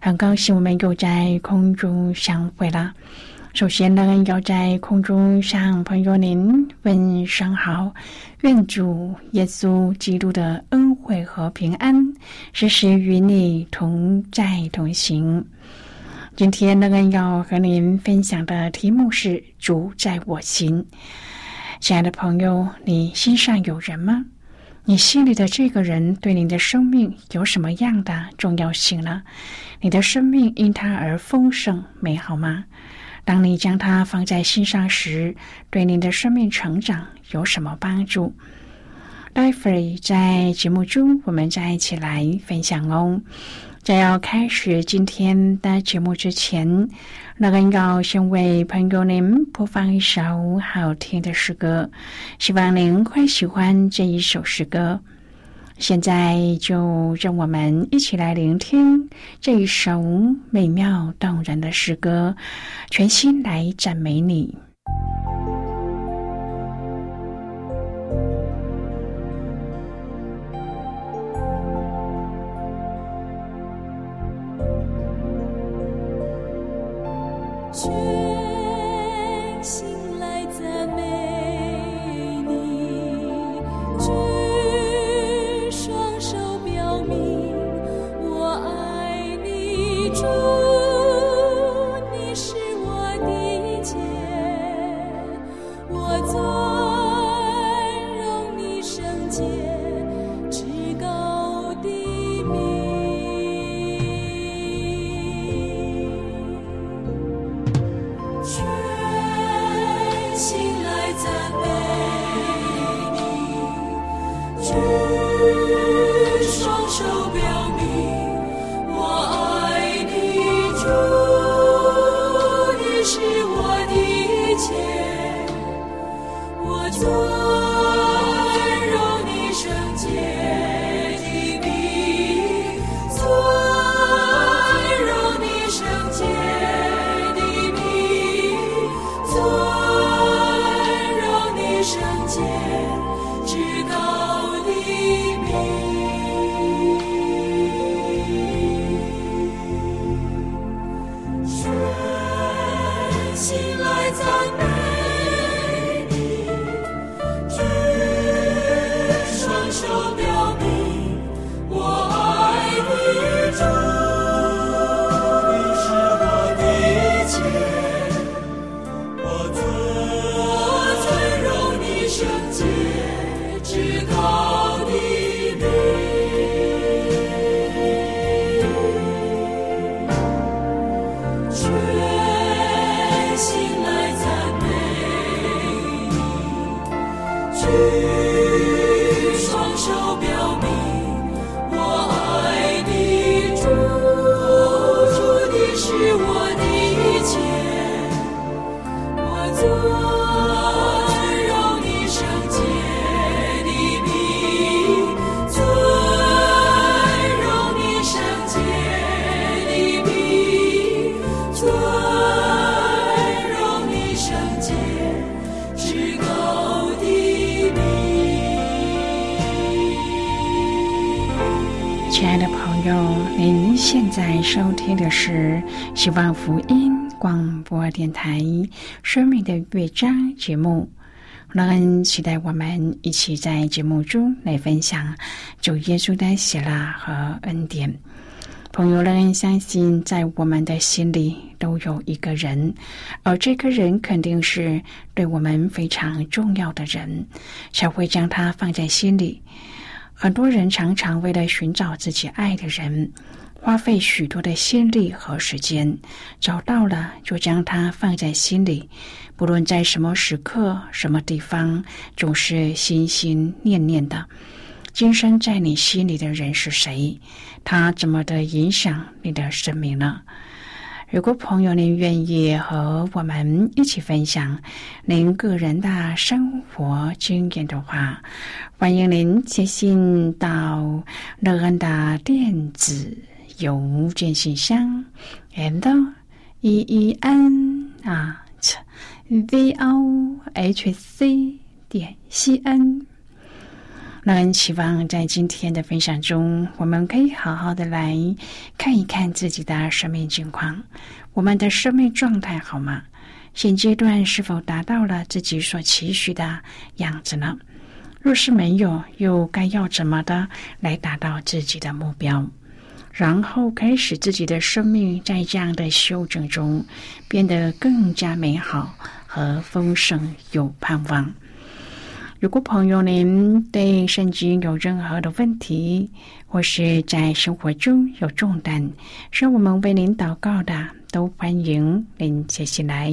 很高兴我们又在空中相会了。首先呢，要在空中向朋友您问声好，愿主耶稣基督的恩惠和平安时时与你同在同行。今天呢，要和您分享的题目是“主在我心”。亲爱的朋友，你心上有人吗？你心里的这个人对你的生命有什么样的重要性呢？你的生命因他而丰盛美好吗？当你将他放在心上时，对你的生命成长有什么帮助？待会儿在节目中，我们再一起来分享哦。在要开始今天的节目之前，那个要先为朋友您播放一首好听的诗歌，希望您会喜欢这一首诗歌。现在就让我们一起来聆听这一首美妙动人的诗歌，全心来赞美你。现在收听的是希望福音广播电台《生命的乐章》节目，让人期待我们一起在节目中来分享主耶稣的喜乐和恩典。朋友们相信，在我们的心里都有一个人，而这个人肯定是对我们非常重要的人，才会将他放在心里。很多人常常为了寻找自己爱的人，花费许多的心力和时间，找到了就将它放在心里，不论在什么时刻、什么地方，总是心心念念的。今生在你心里的人是谁？他怎么的影响你的生命呢？如果朋友您愿意和我们一起分享您个人的生活经验的话，欢迎您写信到乐恩的电子邮件信箱，and e e n 啊，v o h c 点 c n。让人期望在今天的分享中，我们可以好好的来看一看自己的生命情况，我们的生命状态好吗？现阶段是否达到了自己所期许的样子呢？若是没有，又该要怎么的来达到自己的目标？然后开始自己的生命在这样的修整中变得更加美好和丰盛，有盼望。如果朋友您对圣经有任何的问题，或是在生活中有重担，让我们为您祷告的，都欢迎您接起来。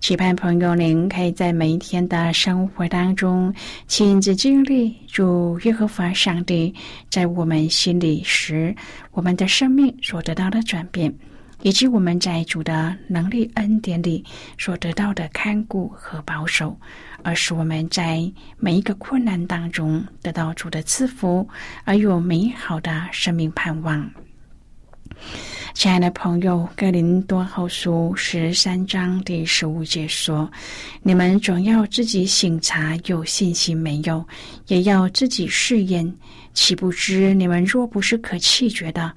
期盼朋友您可以在每一天的生活当中亲自经历主耶和华上帝在我们心里时，我们的生命所得到的转变。以及我们在主的能力恩典里所得到的看顾和保守，而是我们在每一个困难当中得到主的赐福，而有美好的生命盼望。亲爱的朋友，《格林多后书》十三章第十五节说：“你们总要自己省察有信心没有，也要自己试验，岂不知你们若不是可弃绝的？”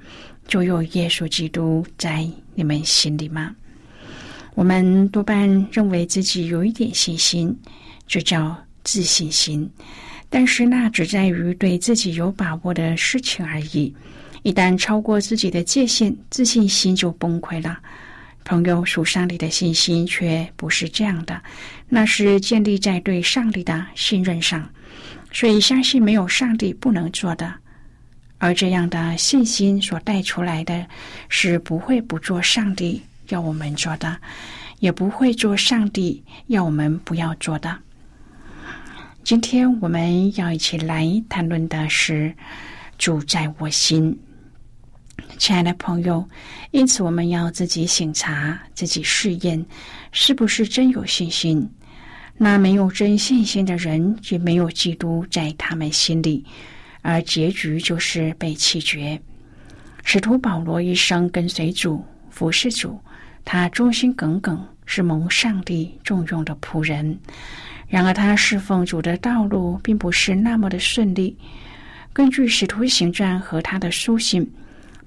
就有耶稣基督在你们心里吗？我们多半认为自己有一点信心，就叫自信心。但是那只在于对自己有把握的事情而已。一旦超过自己的界限，自信心就崩溃了。朋友，属上帝的信心却不是这样的，那是建立在对上帝的信任上。所以，相信没有上帝不能做的。而这样的信心所带出来的，是不会不做上帝要我们做的，也不会做上帝要我们不要做的。今天我们要一起来谈论的是主在我心，亲爱的朋友。因此，我们要自己省察、自己试验，是不是真有信心。那没有真信心的人，也没有基督在他们心里。而结局就是被弃绝。使徒保罗一生跟随主、服侍主，他忠心耿耿，是蒙上帝重用的仆人。然而，他侍奉主的道路并不是那么的顺利。根据使徒行传和他的书信，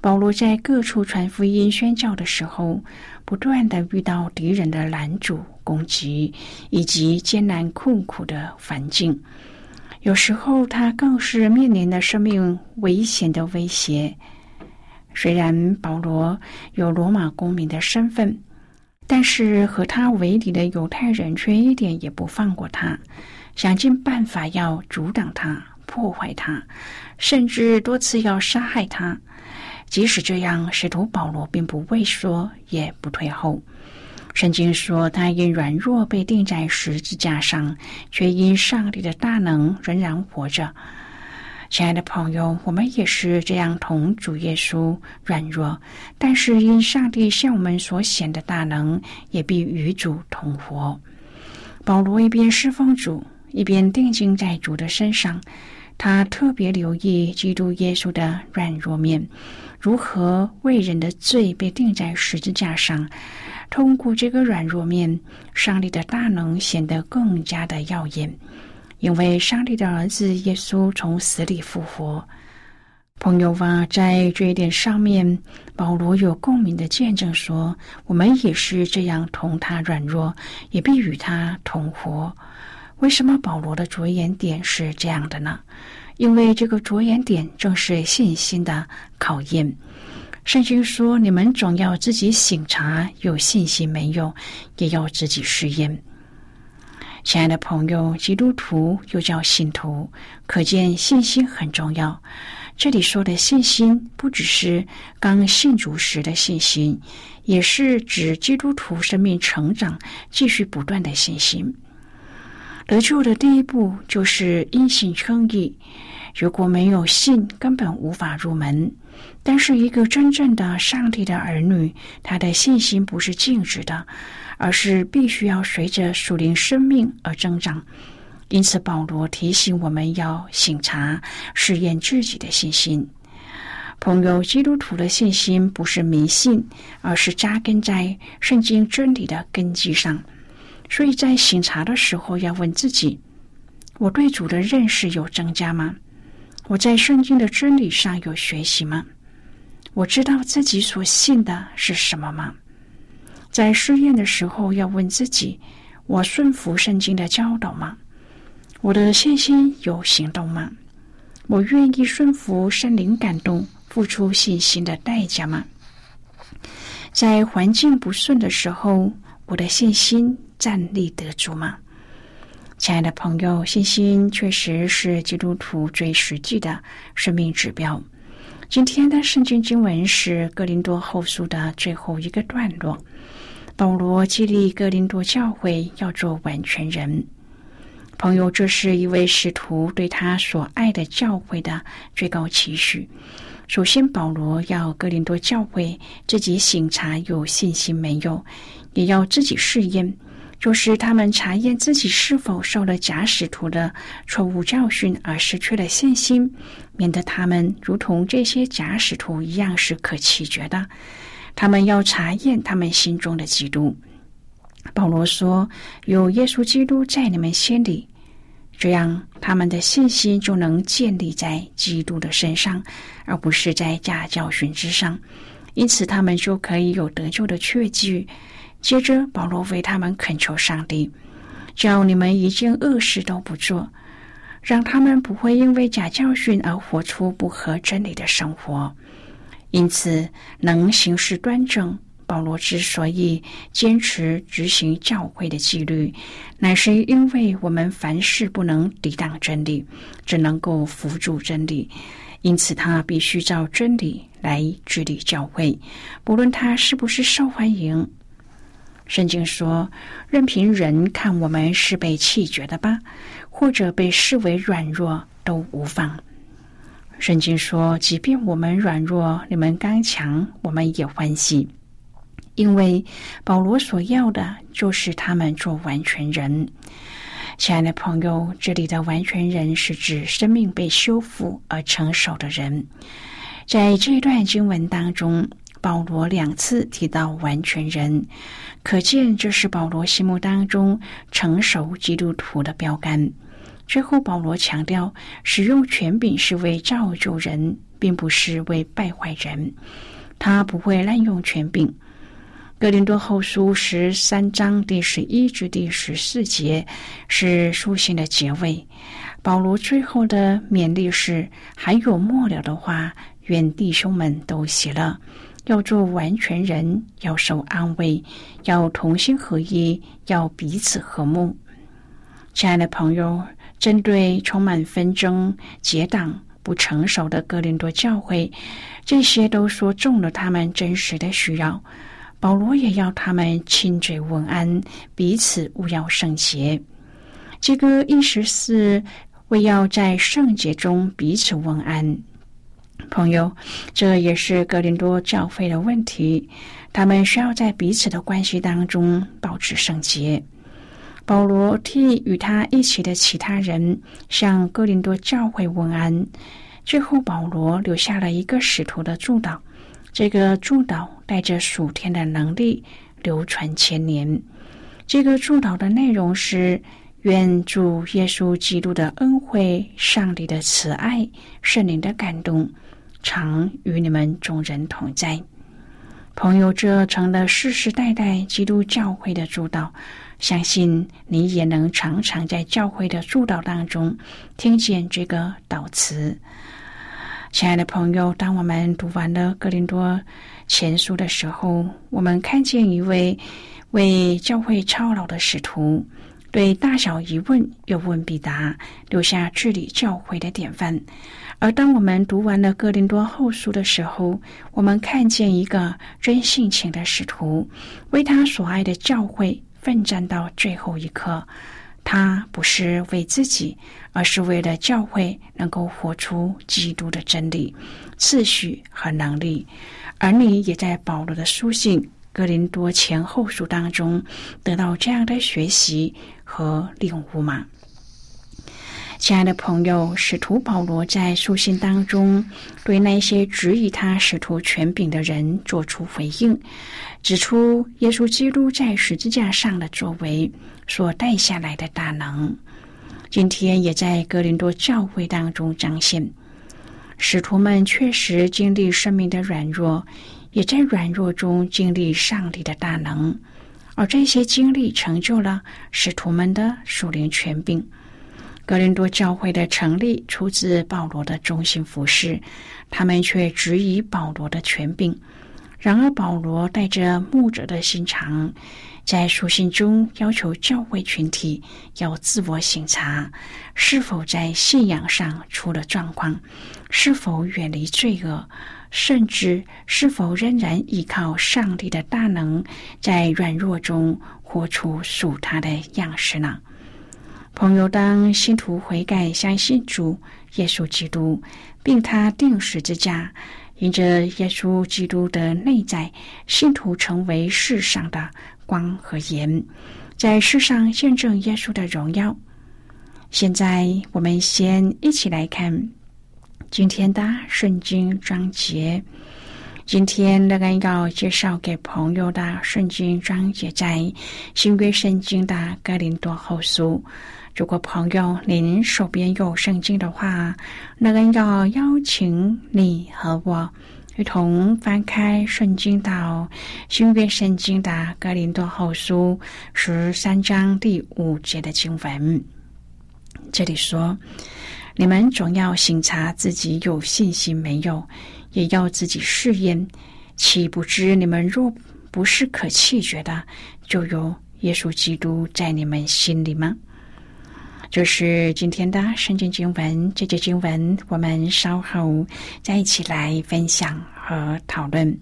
保罗在各处传福音、宣教的时候，不断的遇到敌人的拦阻、攻击，以及艰难困苦的环境。有时候，他更是面临的生命危险的威胁。虽然保罗有罗马公民的身份，但是和他为敌的犹太人却一点也不放过他，想尽办法要阻挡他、破坏他，甚至多次要杀害他。即使这样，使徒保罗并不畏缩，也不退后。圣经说，他因软弱被钉在十字架上，却因上帝的大能仍然活着。亲爱的朋友，我们也是这样同主耶稣软弱，但是因上帝向我们所显的大能，也必与主同活。保罗一边侍奉主，一边定睛在主的身上，他特别留意基督耶稣的软弱面，如何为人的罪被钉在十字架上。通过这个软弱面，上帝的大能显得更加的耀眼。因为上帝的儿子耶稣从死里复活。朋友啊，在这一点上面，保罗有共鸣的见证说：“我们也是这样同他软弱，也必与他同活。”为什么保罗的着眼点是这样的呢？因为这个着眼点正是信心的考验。圣经说：“你们总要自己醒察，有信心没有，也要自己试验。”亲爱的朋友，基督徒又叫信徒，可见信心很重要。这里说的信心，不只是刚信主时的信心，也是指基督徒生命成长、继续不断的信心。得救的第一步就是因信称义，如果没有信，根本无法入门。但是，一个真正的上帝的儿女，他的信心不是静止的，而是必须要随着属灵生命而增长。因此，保罗提醒我们要醒察、试验自己的信心。朋友，基督徒的信心不是迷信，而是扎根在圣经真理的根基上。所以在醒察的时候，要问自己：我对主的认识有增加吗？我在圣经的真理上有学习吗？我知道自己所信的是什么吗？在试验的时候，要问自己：我顺服圣经的教导吗？我的信心有行动吗？我愿意顺服圣灵感动，付出信心的代价吗？在环境不顺的时候，我的信心站立得住吗？亲爱的朋友，信心确实是基督徒最实际的生命指标。今天的圣经经文是《哥林多后书》的最后一个段落，保罗激励哥林多教会要做完全人。朋友，这是一位使徒对他所爱的教会的最高期许。首先，保罗要哥林多教会自己醒察有信心没有，也要自己试验，就是他们查验自己是否受了假使徒的错误教训而失去了信心，免得他们如同这些假使徒一样是可弃绝的。他们要查验他们心中的基督。保罗说：“有耶稣基督在你们心里，这样他们的信心就能建立在基督的身上，而不是在假教训之上。因此，他们就可以有得救的确据。”接着，保罗为他们恳求上帝，叫你们一件恶事都不做，让他们不会因为假教训而活出不合真理的生活，因此能行事端正。保罗之所以坚持执行教会的纪律，乃是因为我们凡事不能抵挡真理，只能够辅助真理。因此，他必须照真理来治理教会，不论他是不是受欢迎。圣经说：“任凭人看我们是被弃绝的吧，或者被视为软弱，都无妨。”圣经说：“即便我们软弱，你们刚强，我们也欢喜。”因为保罗所要的就是他们做完全人。亲爱的朋友，这里的完全人是指生命被修复而成熟的人。在这段经文当中，保罗两次提到完全人，可见这是保罗心目当中成熟基督徒的标杆。最后，保罗强调，使用权柄是为造就人，并不是为败坏人。他不会滥用权柄。格林多后书十三章第十一至第十四节是书信的结尾。保罗最后的勉励是：还有末了的话，愿弟兄们都喜乐，要做完全人，要受安慰，要同心合一，要彼此和睦。亲爱的朋友，针对充满纷争、结党、不成熟的哥林多教会，这些都说中了他们真实的需要。保罗也要他们亲嘴问安，彼此勿要圣洁。这个意思是为要在圣洁中彼此问安。朋友，这也是格林多教会的问题。他们需要在彼此的关系当中保持圣洁。保罗替与他一起的其他人向哥林多教会问安。最后，保罗留下了一个使徒的祝祷。这个祝祷带着属天的能力，流传千年。这个祝祷的内容是：愿主耶稣基督的恩惠、上帝的慈爱、圣灵的感动，常与你们众人同在。朋友，这成了世世代代基督教会的主导。相信你也能常常在教会的主导当中听见这个祷词。亲爱的朋友，当我们读完了《格林多前书》的时候，我们看见一位为教会操劳的使徒，对大小疑问有问必答，留下治理教会的典范。而当我们读完了《哥林多后书》的时候，我们看见一个真性情的使徒，为他所爱的教会奋战到最后一刻。他不是为自己，而是为了教会能够活出基督的真理、秩序和能力。而你也在保罗的书信《哥林多前后书》当中得到这样的学习和领悟吗？亲爱的朋友，使徒保罗在书信当中对那些质疑他使徒权柄的人做出回应，指出耶稣基督在十字架上的作为所带下来的大能，今天也在哥林多教会当中彰显。使徒们确实经历生命的软弱，也在软弱中经历上帝的大能，而这些经历成就了使徒们的属灵权柄。格林多教会的成立出自保罗的忠心服侍，他们却质疑保罗的权柄。然而，保罗带着牧者的心肠，在书信中要求教会群体要自我省察，是否在信仰上出了状况，是否远离罪恶，甚至是否仍然依靠上帝的大能，在软弱中活出属他的样式呢？朋友，当信徒悔改、相信主耶稣基督，并他定时之家，因着耶稣基督的内在，信徒成为世上的光和盐，在世上见证耶稣的荣耀。现在，我们先一起来看今天的圣经章节。今天那个要介绍给朋友的圣经章节，在新约圣经的哥林多后书。如果朋友您手边有圣经的话，那个要邀请你和我一同翻开圣经到新约圣经的格林多后书十三章第五节的经文。这里说：“你们总要审查自己有信心没有，也要自己试验，岂不知你们若不是可弃绝的，就有耶稣基督在你们心里吗？”这是今天的圣经经文，这节经文我们稍后再一起来分享和讨论。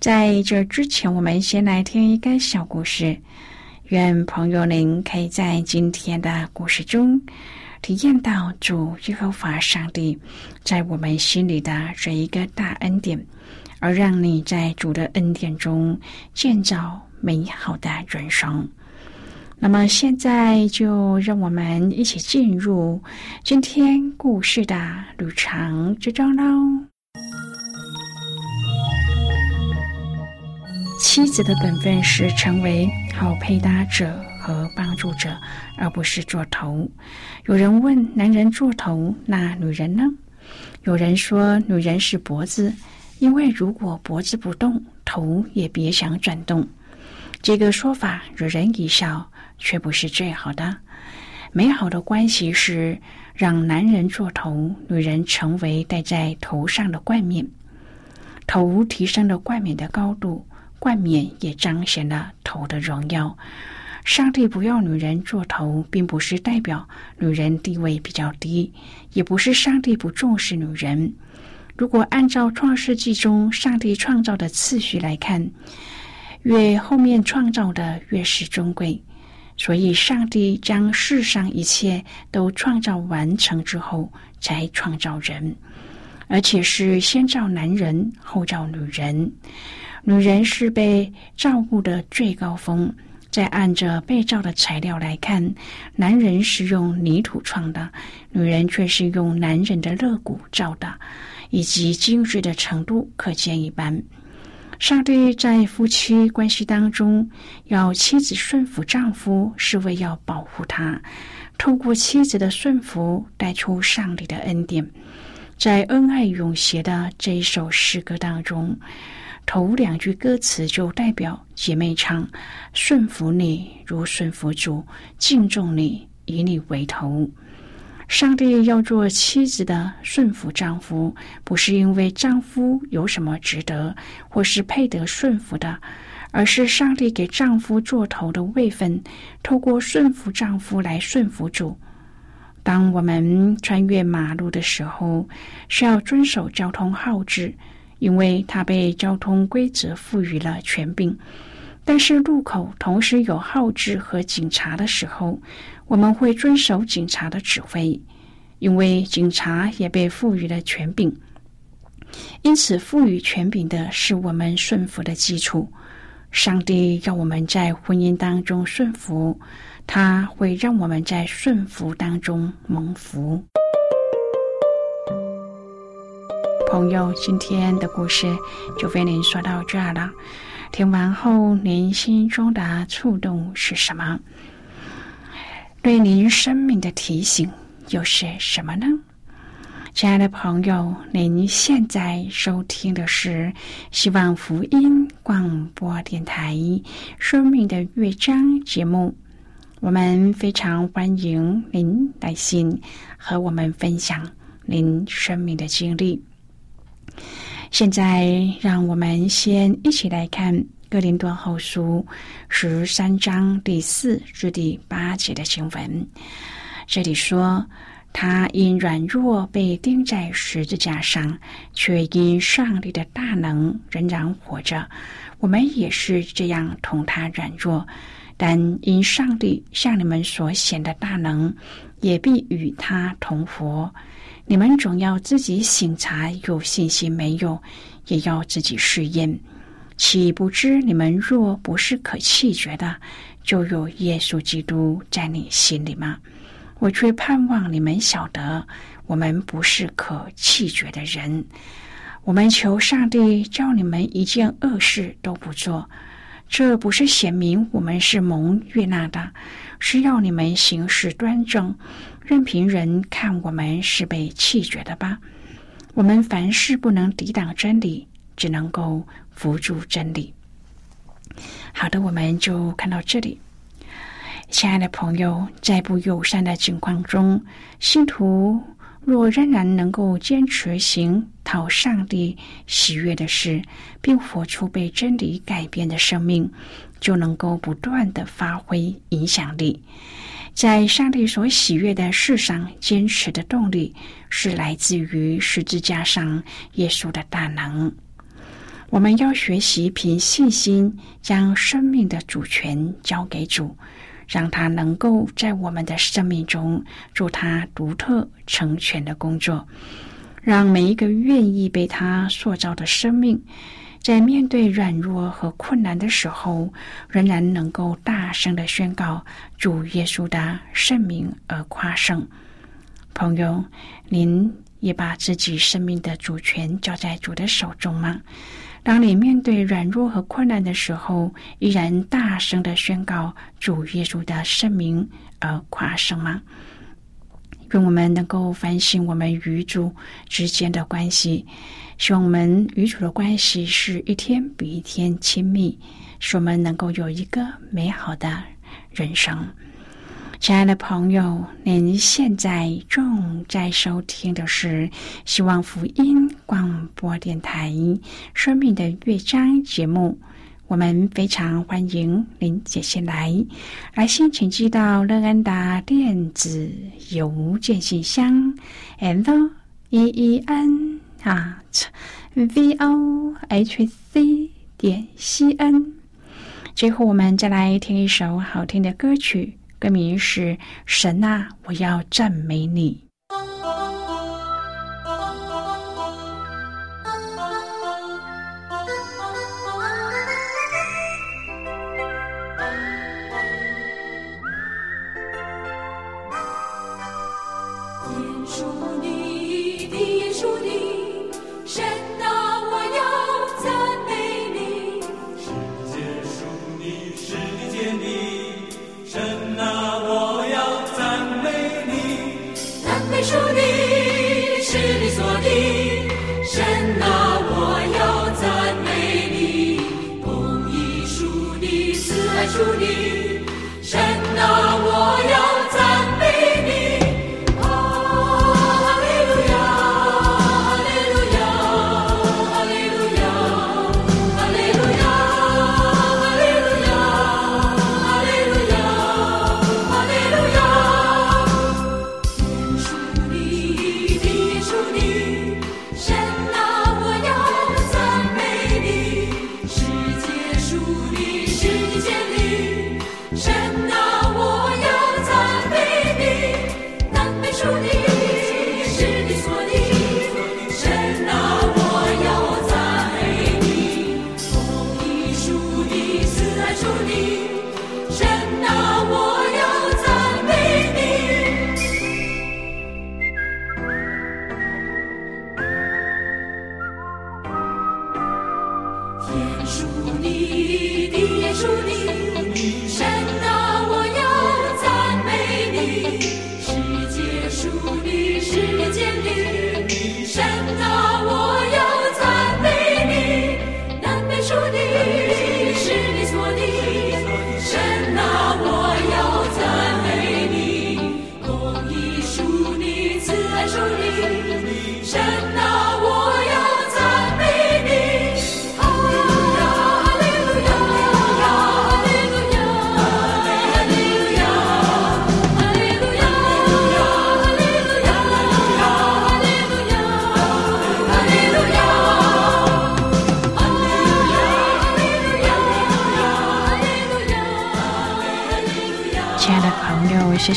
在这之前，我们先来听一个小故事。愿朋友您可以在今天的故事中体验到主耶和华上帝在我们心里的这一个大恩典，而让你在主的恩典中建造美好的人生。那么现在就让我们一起进入今天故事的旅程之中喽。妻子的本分是成为好配搭者和帮助者，而不是做头。有人问：男人做头，那女人呢？有人说：女人是脖子，因为如果脖子不动，头也别想转动。这个说法惹人一笑。却不是最好的。美好的关系是让男人做头，女人成为戴在头上的冠冕。头提升了冠冕的高度，冠冕也彰显了头的荣耀。上帝不要女人做头，并不是代表女人地位比较低，也不是上帝不重视女人。如果按照创世纪中上帝创造的次序来看，越后面创造的越是尊贵。所以，上帝将世上一切都创造完成之后，才创造人，而且是先造男人，后造女人。女人是被照顾的最高峰。再按着被造的材料来看，男人是用泥土创的，女人却是用男人的肋骨造的，以及精致的程度可见一斑。上帝在夫妻关系当中，要妻子顺服丈夫，是为要保护他。透过妻子的顺服，带出上帝的恩典。在恩爱永携的这一首诗歌当中，头两句歌词就代表姐妹唱：顺服你如顺服主，敬重你以你为头。上帝要做妻子的顺服丈夫，不是因为丈夫有什么值得或是配得顺服的，而是上帝给丈夫做头的位分，透过顺服丈夫来顺服主。当我们穿越马路的时候，需要遵守交通号志，因为它被交通规则赋予了权柄。但是路口同时有号志和警察的时候，我们会遵守警察的指挥，因为警察也被赋予了权柄。因此，赋予权柄的是我们顺服的基础。上帝要我们在婚姻当中顺服。他会让我们在顺服当中蒙福。朋友，今天的故事就为您说到这儿了。听完后，您心中的触动是什么？对您生命的提醒又是什么呢？亲爱的朋友，您现在收听的是希望福音广播电台《生命的乐章》节目。我们非常欢迎您来信和我们分享您生命的经历。现在，让我们先一起来看《哥林多后书》十三章第四至第八节的经文。这里说：“他因软弱被钉在十字架上，却因上帝的大能仍然活着。我们也是这样同他软弱。”但因上帝向你们所显的大能，也必与他同活。你们总要自己醒察有信心没有，也要自己试验。岂不知你们若不是可弃绝的，就有耶稣基督在你心里吗？我却盼望你们晓得，我们不是可弃绝的人。我们求上帝叫你们一件恶事都不做。这不是显明我们是蒙悦纳的，是要你们行事端正，任凭人看我们是被弃绝的吧？我们凡事不能抵挡真理，只能够扶助真理。好的，我们就看到这里。亲爱的朋友，在不友善的境况中，信徒。若仍然能够坚持行讨上帝喜悦的事，并活出被真理改变的生命，就能够不断的发挥影响力。在上帝所喜悦的事上坚持的动力，是来自于十字架上耶稣的大能。我们要学习凭信心将生命的主权交给主。让他能够在我们的生命中做他独特成全的工作，让每一个愿意被他塑造的生命，在面对软弱和困难的时候，仍然能够大声的宣告主耶稣的圣名而夸胜。朋友，您也把自己生命的主权交在主的手中吗？当你面对软弱和困难的时候，依然大声的宣告主耶稣的圣名而夸胜吗？愿我们能够反省我们与主之间的关系，希望我们与主的关系是一天比一天亲密，使我们能够有一个美好的人生。亲爱的朋友，您现在正在收听的是希望福音广播电台《生命的乐章》节目。我们非常欢迎您接下来来信，请寄到乐安达电子邮件信箱，l e e n at v o h c 点 c n。最后，我们再来听一首好听的歌曲。歌名是“神啊，我要赞美你。”神啊，我要赞美你。